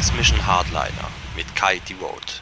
X-Mission Hardliner mit Kai Devote.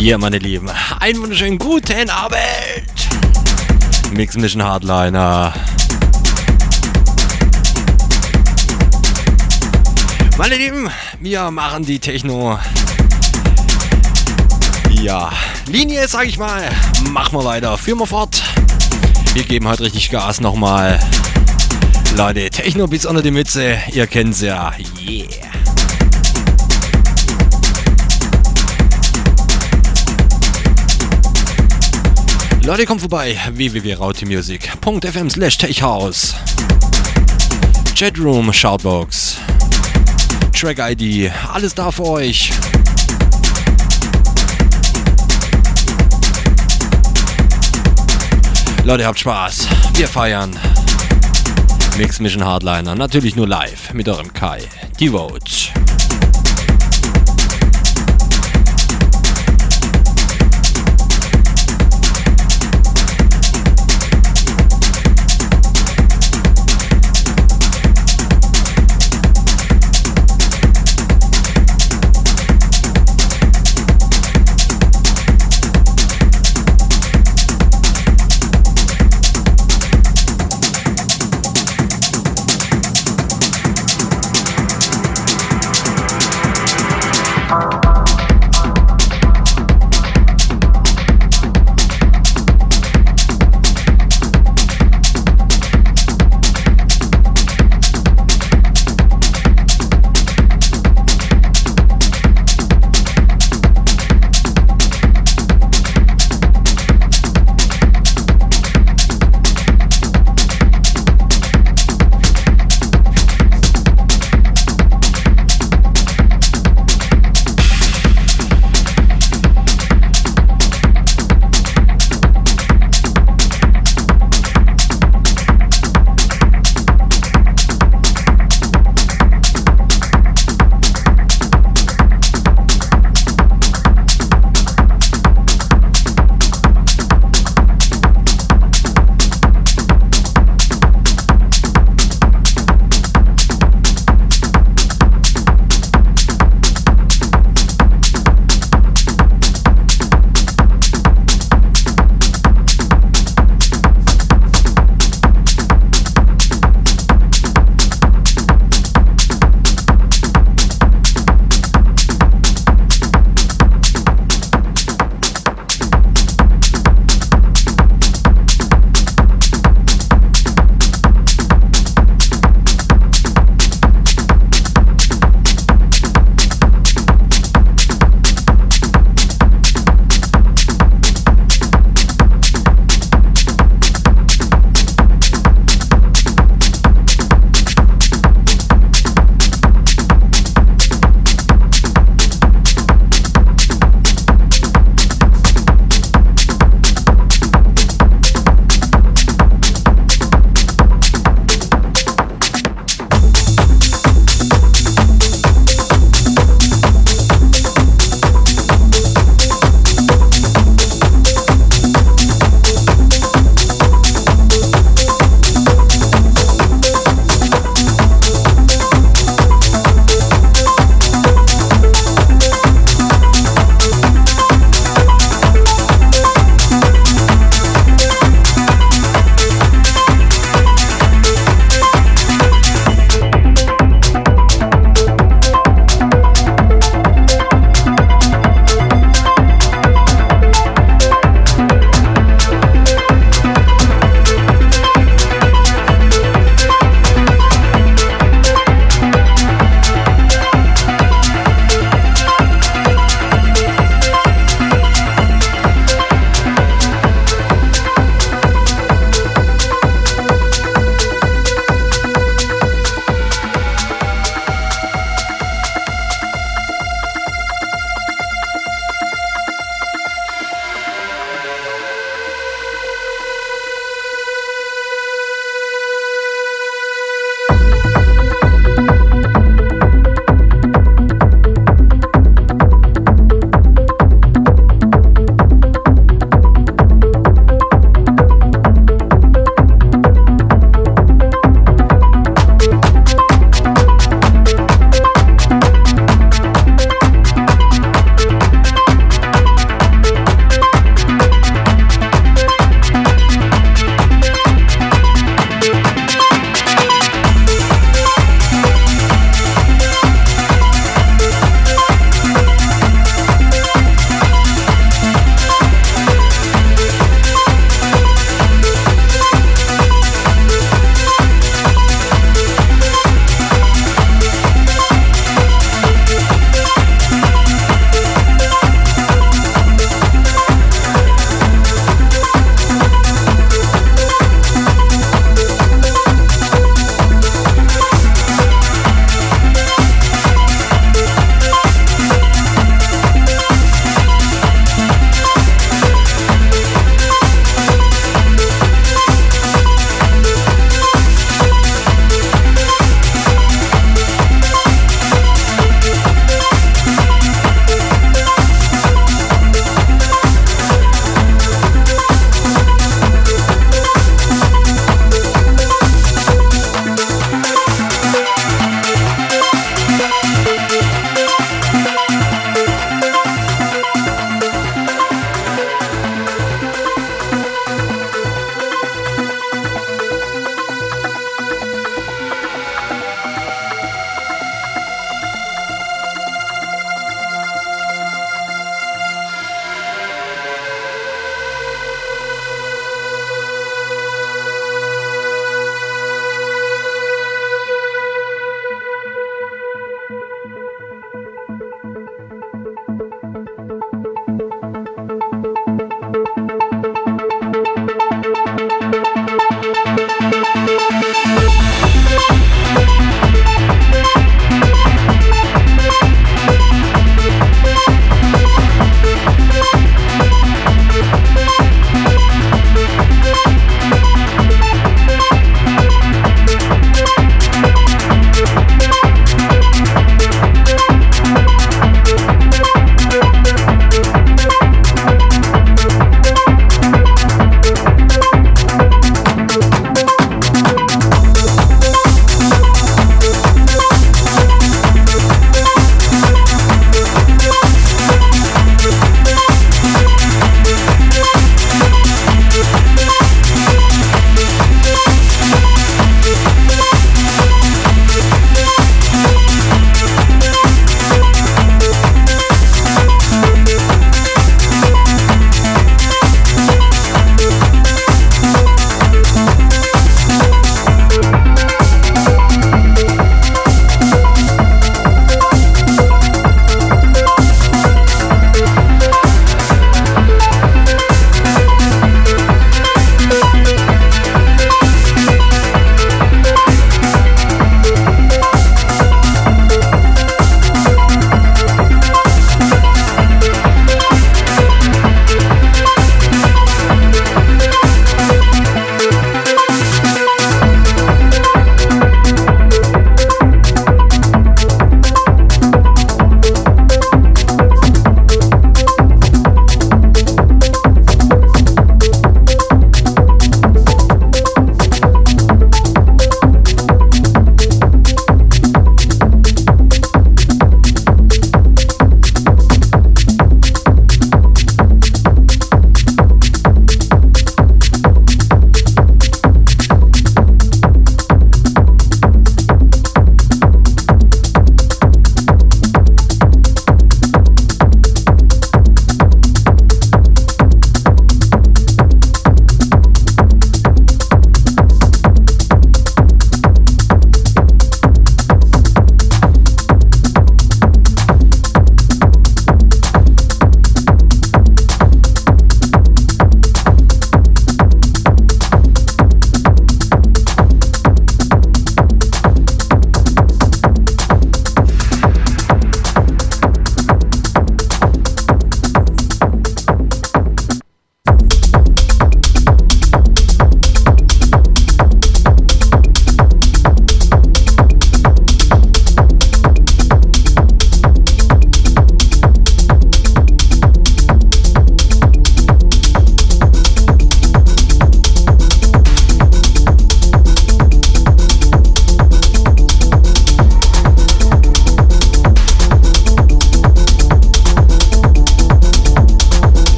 Ja, meine Lieben, einen wunderschönen guten Abend. Mix Mission Hardliner. Meine Lieben, wir machen die Techno. Ja, Linie, sag ich mal. Machen wir weiter, führen wir fort. Wir geben heute richtig Gas nochmal. Leute, Techno bis unter die Mütze, ihr kennt's ja. Yeah. Leute, kommt vorbei, www.rautimusic.fm slash techhouse. Chatroom, Shoutbox, Track ID, alles da für euch. Leute, habt Spaß. Wir feiern. Mix Mission Hardliner, natürlich nur live mit eurem Kai.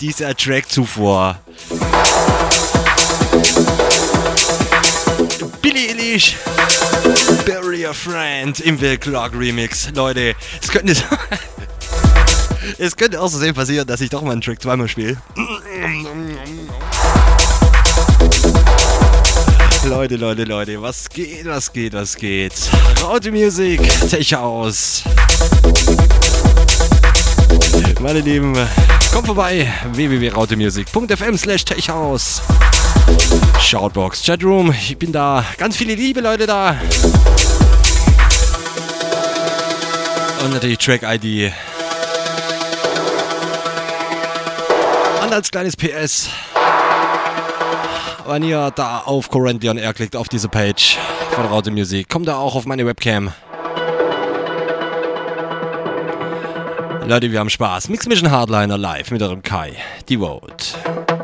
dieser Track zuvor. Billy Elish, Barrier Friend im Will Clark Remix. Leute, es könnte, es könnte außerdem passieren, dass ich doch mal einen Track zweimal spiele. Leute, Leute, Leute, was geht, was geht, was geht? Raute Musik, Tech aus. Meine Lieben, kommt vorbei, www.rautemusic.fm slash techhaus. Shoutbox, Chatroom, ich bin da. Ganz viele liebe Leute da. Und natürlich Track-ID. Und als kleines PS, wenn ihr da auf Corinthian R klickt, auf diese Page von Raute Music, kommt da auch auf meine Webcam. Leute, wir haben Spaß. Mix Mission Hardliner live mit eurem Kai. Devote. Mix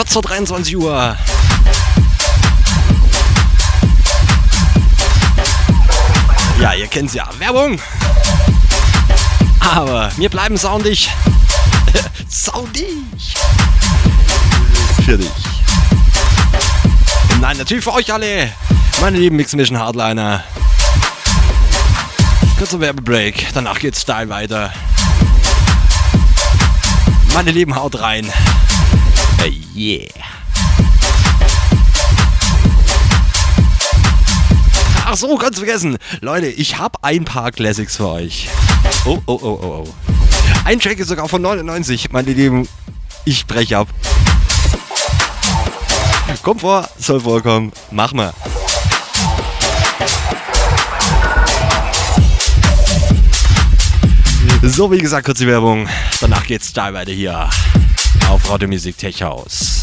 kurz vor 23 Uhr. Ja, ihr kennt's ja. Werbung. Aber wir bleiben soundig. soundig. Für dich. Nein, natürlich für euch alle. Meine lieben Mix Mission Hardliner. Kurzer Werbebreak. Danach geht's steil weiter. Meine Lieben, haut rein. Yeah. Ach so, ganz vergessen. Leute, ich habe ein paar Classics für euch. Oh, oh, oh, oh, oh. Ein Track ist sogar von 99, meine Lieben. Ich breche ab. Kommt vor, soll vorkommen. Mach mal. So, wie gesagt, kurze Werbung. Danach geht's da weiter hier auf Radio Musik Tech House.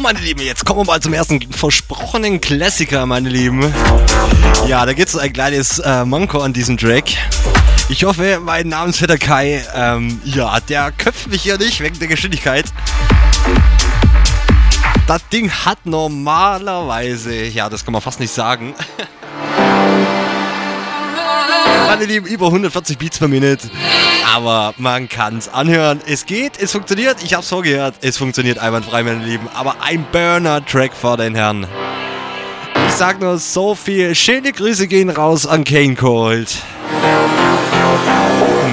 Meine Lieben, jetzt kommen wir mal zum ersten versprochenen Klassiker, meine Lieben. Ja, da gibt es ein kleines äh, Manko an diesem Track. Ich hoffe, mein Namensvetter Kai, ähm, ja, der köpft mich hier nicht wegen der Geschwindigkeit. Das Ding hat normalerweise, ja, das kann man fast nicht sagen. Meine Lieben, über 140 Beats per Minute. Aber man kann es anhören. Es geht, es funktioniert. Ich hab's vorgehört. Es funktioniert einwandfrei, meine Lieben. Aber ein Burner-Track vor den Herren. Ich sag nur so viel. Schöne Grüße gehen raus an Kane Cold.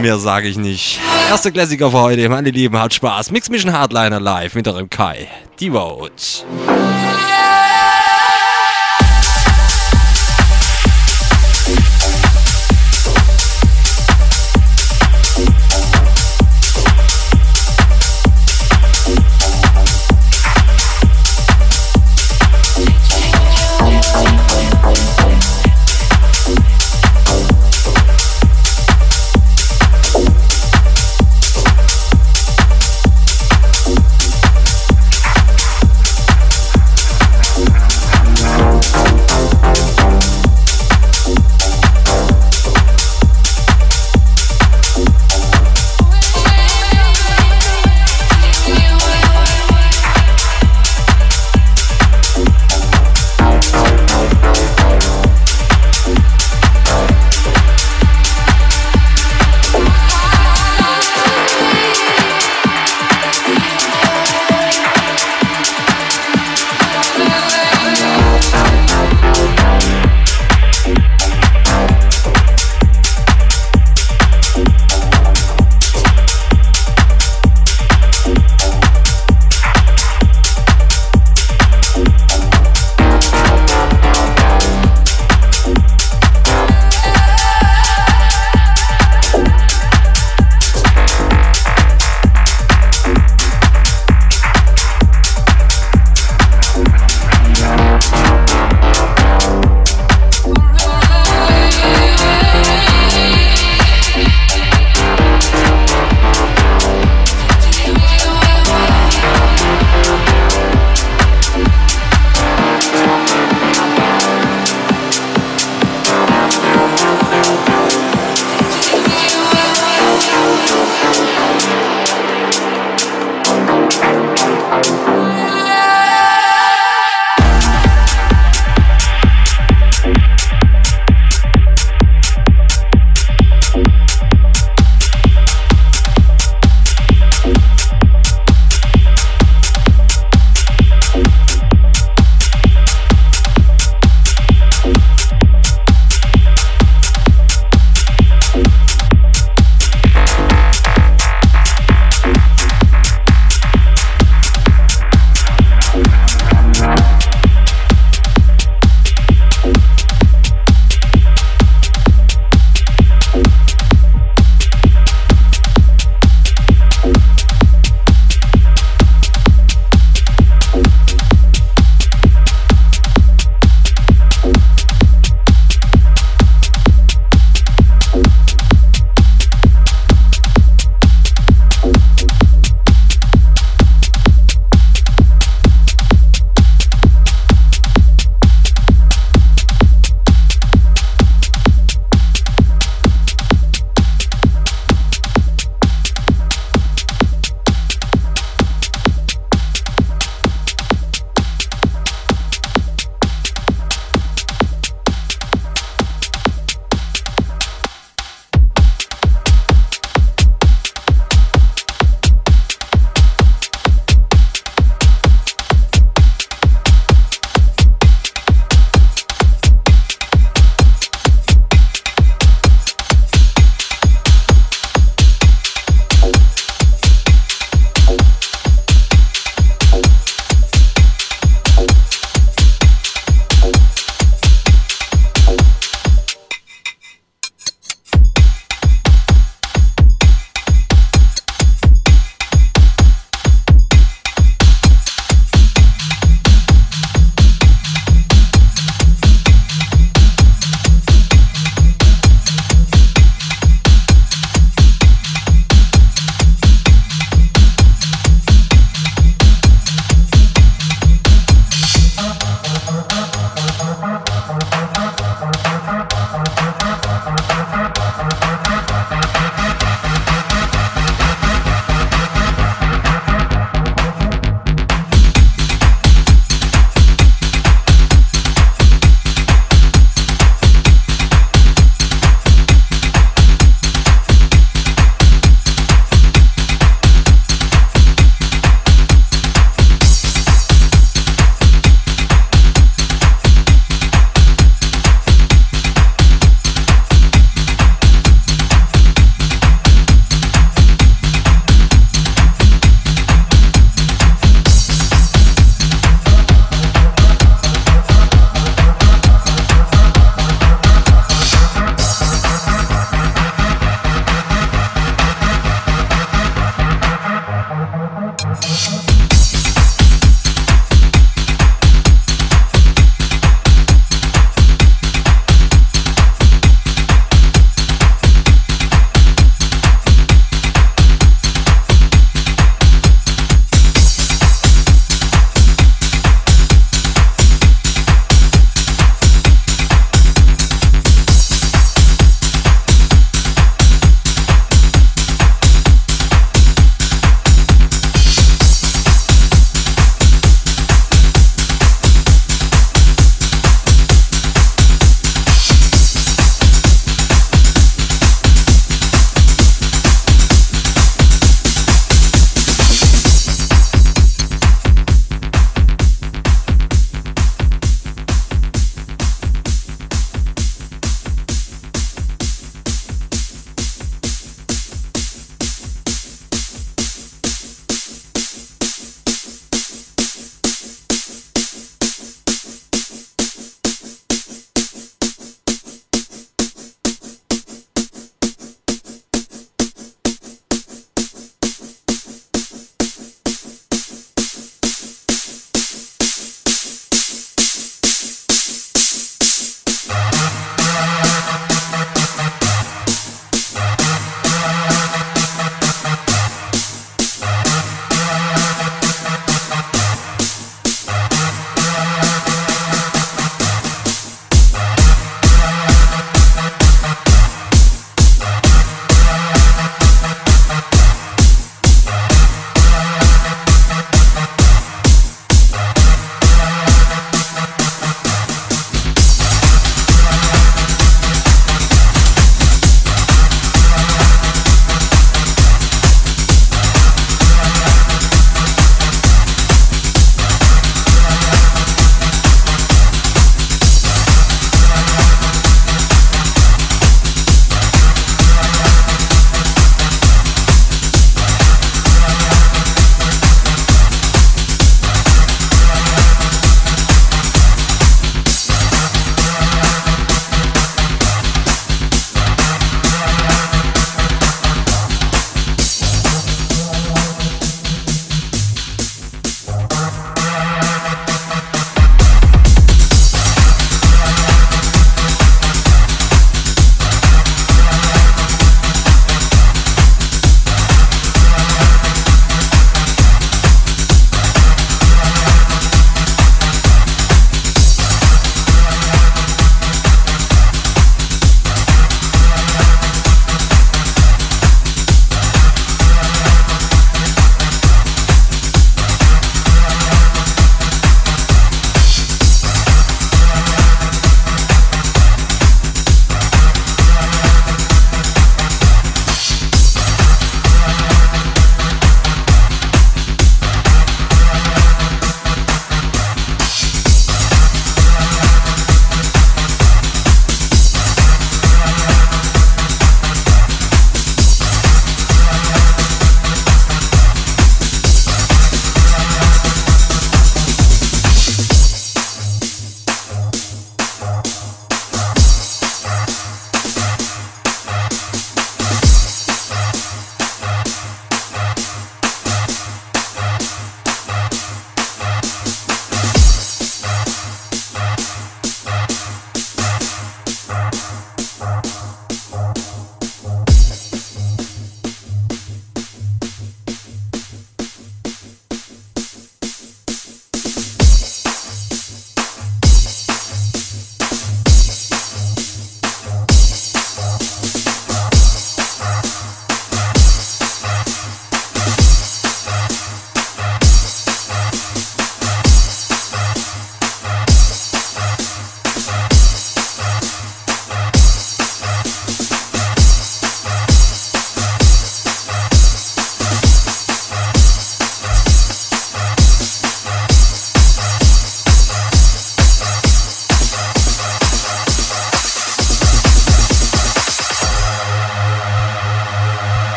Mehr sage ich nicht. Erster Klassiker für heute, meine Lieben, hat Spaß. Mix Mission Hardliner live mit eurem Kai. Die Vote.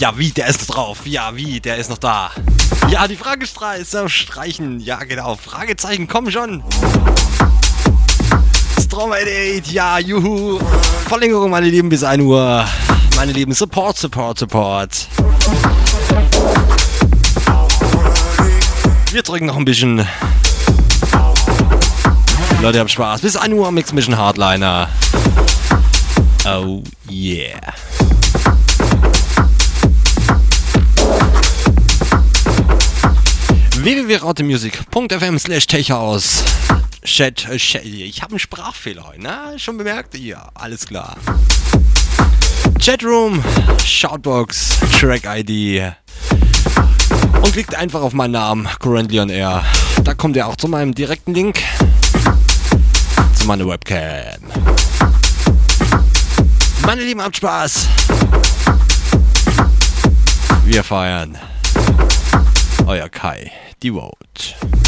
Ja, wie, der ist drauf. Ja, wie, der ist noch da. Ja, die Frage ist auf Streichen. Ja, genau. Fragezeichen, komm schon. Stromae ja, juhu. Verlängerung, meine Lieben, bis 1 Uhr. Meine Lieben, Support, Support, Support. Wir drücken noch ein bisschen. Leute, habt Spaß. Bis 1 Uhr Mix Mission Hardliner. Oh yeah. www.rautemusic.fm slash aus. Chat, äh, Chat, ich habe einen Sprachfehler heute, ne? Schon bemerkt? Ja, alles klar. Chatroom, Shoutbox, Track ID. Und klickt einfach auf meinen Namen, Currently on Air. Da kommt ihr auch zu meinem direkten Link zu meiner Webcam. Meine Lieben, habt Spaß. Wir feiern. Euer Kai. Devote. meine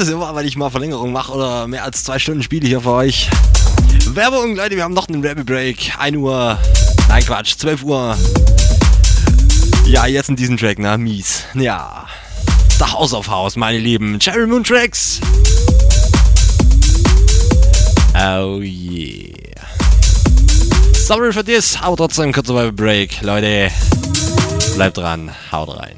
das immer, weil ich mal Verlängerung mache oder mehr als zwei Stunden spiele hier für euch. Werbung, Leute, wir haben noch einen Rapid Break. 1 Uhr. Nein, Quatsch, 12 Uhr. Ja, jetzt in diesem Track, na, mies. Ja. The House of House, meine Lieben. Cherry Moon Tracks. Oh yeah. Sorry für das, aber trotzdem kurzer Break. Leute, bleibt dran, haut rein.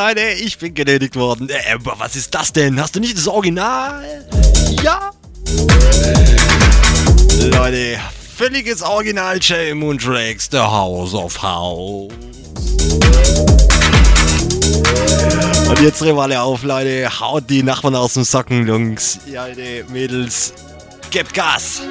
Schwör, Leute, ich bin genötigt worden. Äh, was ist das denn? Hast du nicht das Original? Ja. Leute, völliges Original Jay Moon Tracks, The House of House. Und jetzt drehen wir alle auf, Leute. Haut die Nachbarn aus dem Socken, Jungs. Ja, Leute, Mädels. Gebt Gas.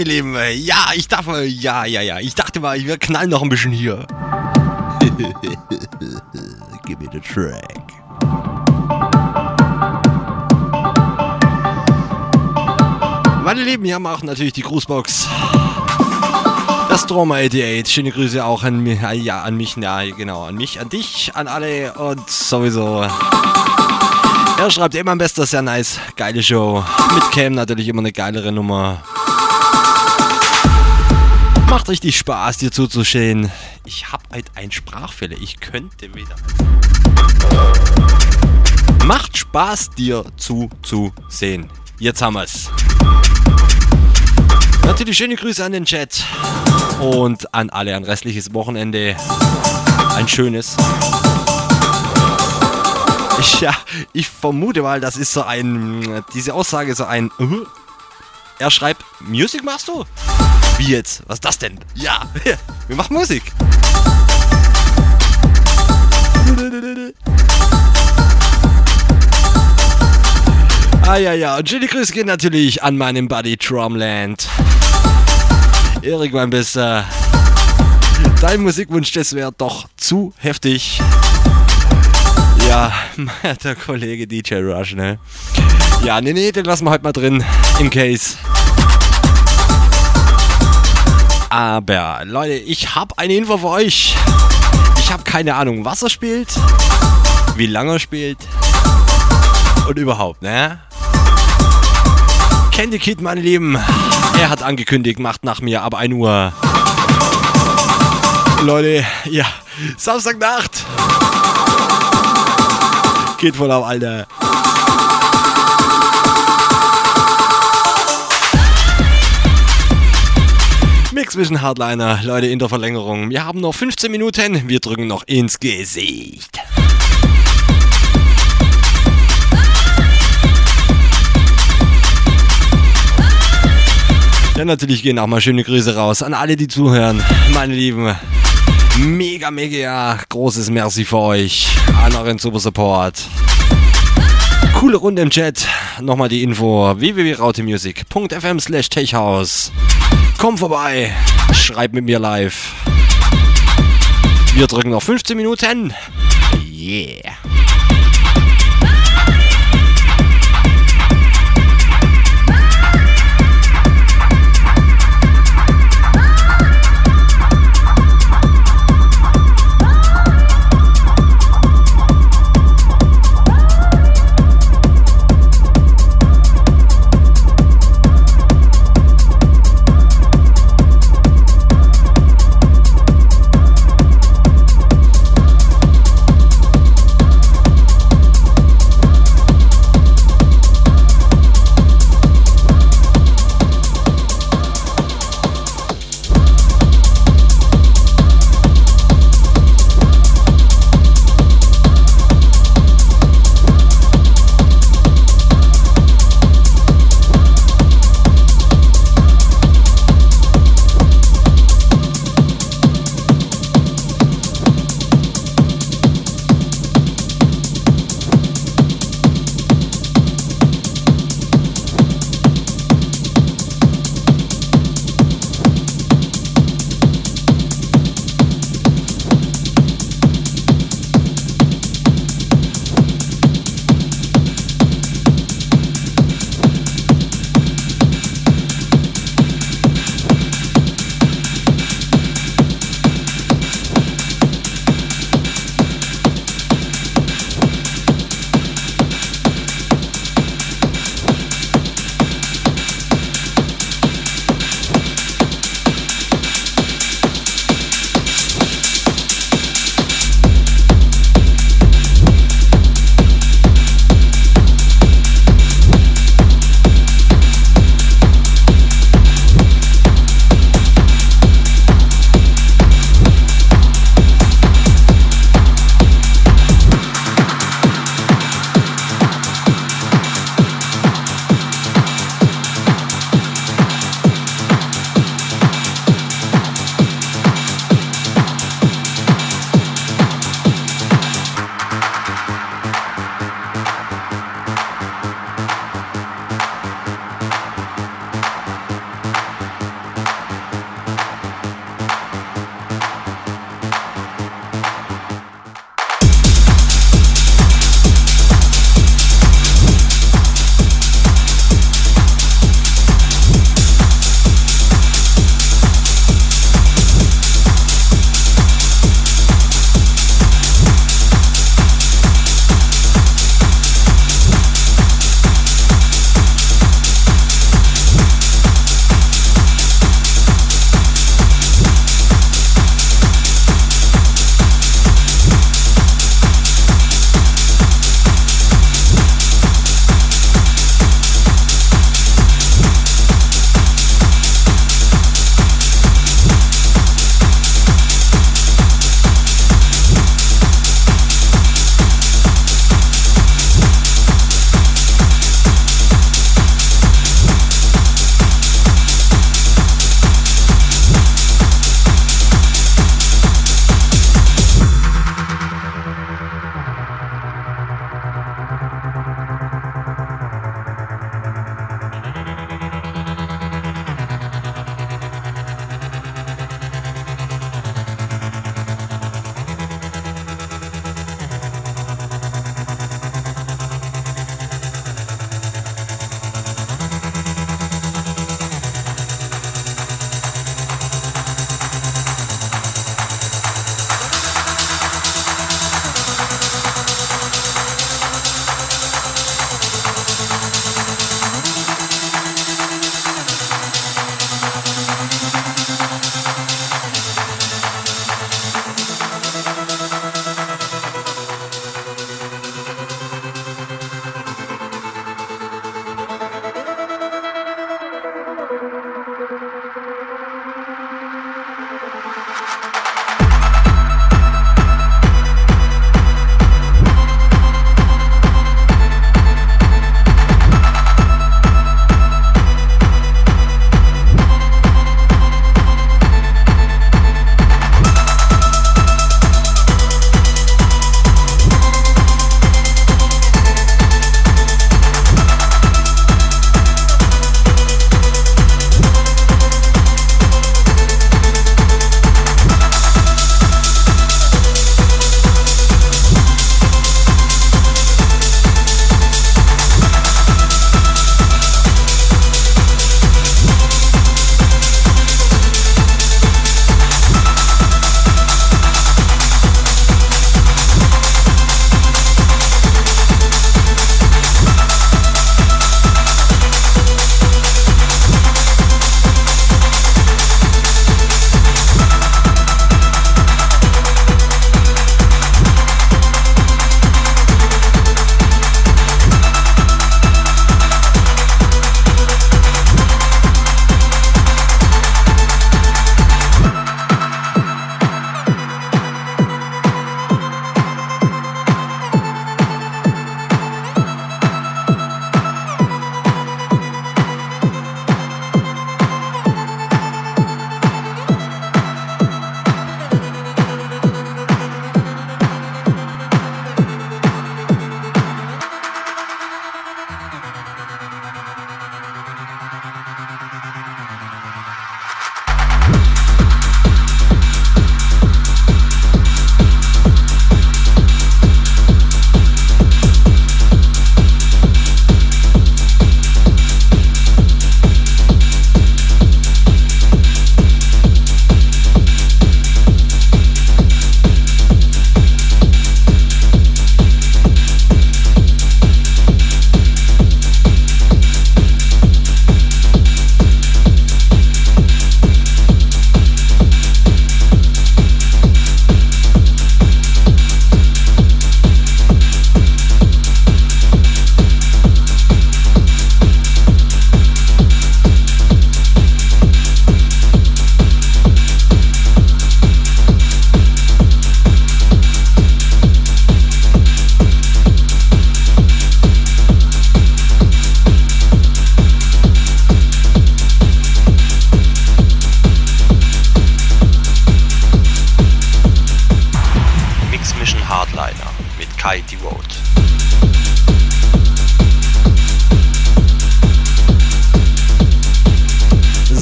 Meine Lieben, äh, ja, ich darf, ja, ja, ja, ich dachte mal, wir knallen noch ein bisschen hier. Give me the track. Meine Lieben, hier haben wir auch natürlich die Grußbox. Das Drama 88. Schöne Grüße auch an mich, äh, ja, an mich, ja, genau, an mich, an dich, an alle und sowieso. Er schreibt immer am besten, sehr nice, geile Show. Mit Cam natürlich immer eine geilere Nummer. Macht richtig Spaß, dir zuzusehen. Ich hab halt ein Sprachfehler. Ich könnte wieder. Macht Spaß, dir zuzusehen. Jetzt haben wir's. Natürlich schöne Grüße an den Chat und an alle ein restliches Wochenende. Ein schönes. Ich, ja, ich vermute mal, das ist so ein, diese Aussage so ein, uh, er schreibt, Music machst du? Wie jetzt? Was ist das denn? Ja, wir machen Musik. Ah ja, ja, und schöne Grüße gehen natürlich an meinen Buddy Drumland. Erik, mein Bester. Dein Musikwunsch, das wäre doch zu heftig. Ja, der Kollege DJ Rush, ne? Ja, nee, nee, den lassen wir heute mal drin. Im Case. Aber, Leute, ich habe eine Info für euch. Ich habe keine Ahnung, was er spielt, wie lange er spielt und überhaupt, ne? Candy Kid, meine Lieben. Er hat angekündigt, macht nach mir ab 1 Uhr. Leute, ja, Samstagnacht. Geht voll auf, Alter. Vision Hardliner, Leute, in der Verlängerung. Wir haben noch 15 Minuten, wir drücken noch ins Gesicht. Ja, natürlich gehen auch mal schöne Grüße raus an alle, die zuhören. Meine Lieben, mega, mega großes Merci für euch an euren Super Support. Coole Runde im Chat. Nochmal die Info: www.rautemusic.fm slash techhouse. Komm vorbei, schreib mit mir live. Wir drücken noch 15 Minuten. Yeah.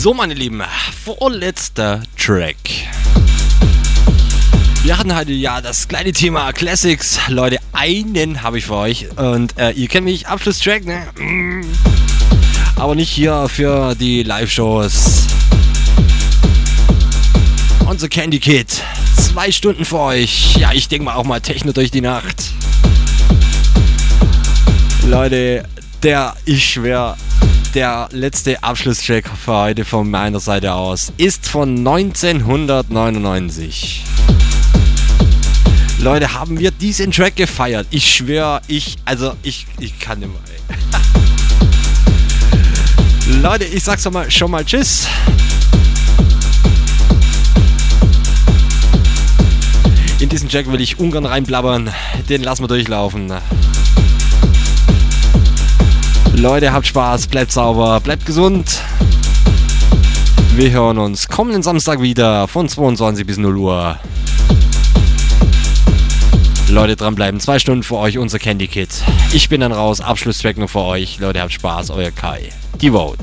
So, meine Lieben, vorletzter Track. Wir hatten heute ja das kleine Thema Classics. Leute, einen habe ich für euch. Und äh, ihr kennt mich, Abschlusstrack, ne? Mm. Aber nicht hier für die Live-Shows. Unser Candy Kid. Zwei Stunden für euch. Ja, ich denke mal auch mal Techno durch die Nacht. Leute, der, ich schwör, der letzte Abschlusstrack für heute von meiner Seite aus ist von 1999. Leute, haben wir diesen Track gefeiert? Ich schwör, ich, also ich, ich kann nicht mehr. Leute, ich sag's schon mal, schon mal Tschüss. In diesen Track will ich ungern reinblabbern. Den lassen wir durchlaufen. Leute, habt Spaß, bleibt sauber, bleibt gesund. Wir hören uns kommenden Samstag wieder von 22 bis 0 Uhr. Leute, dranbleiben. Zwei Stunden für euch, unser Candy Kit. Ich bin dann raus. Abschlusstrack nur für euch. Leute, habt Spaß. Euer Kai. Die Vote.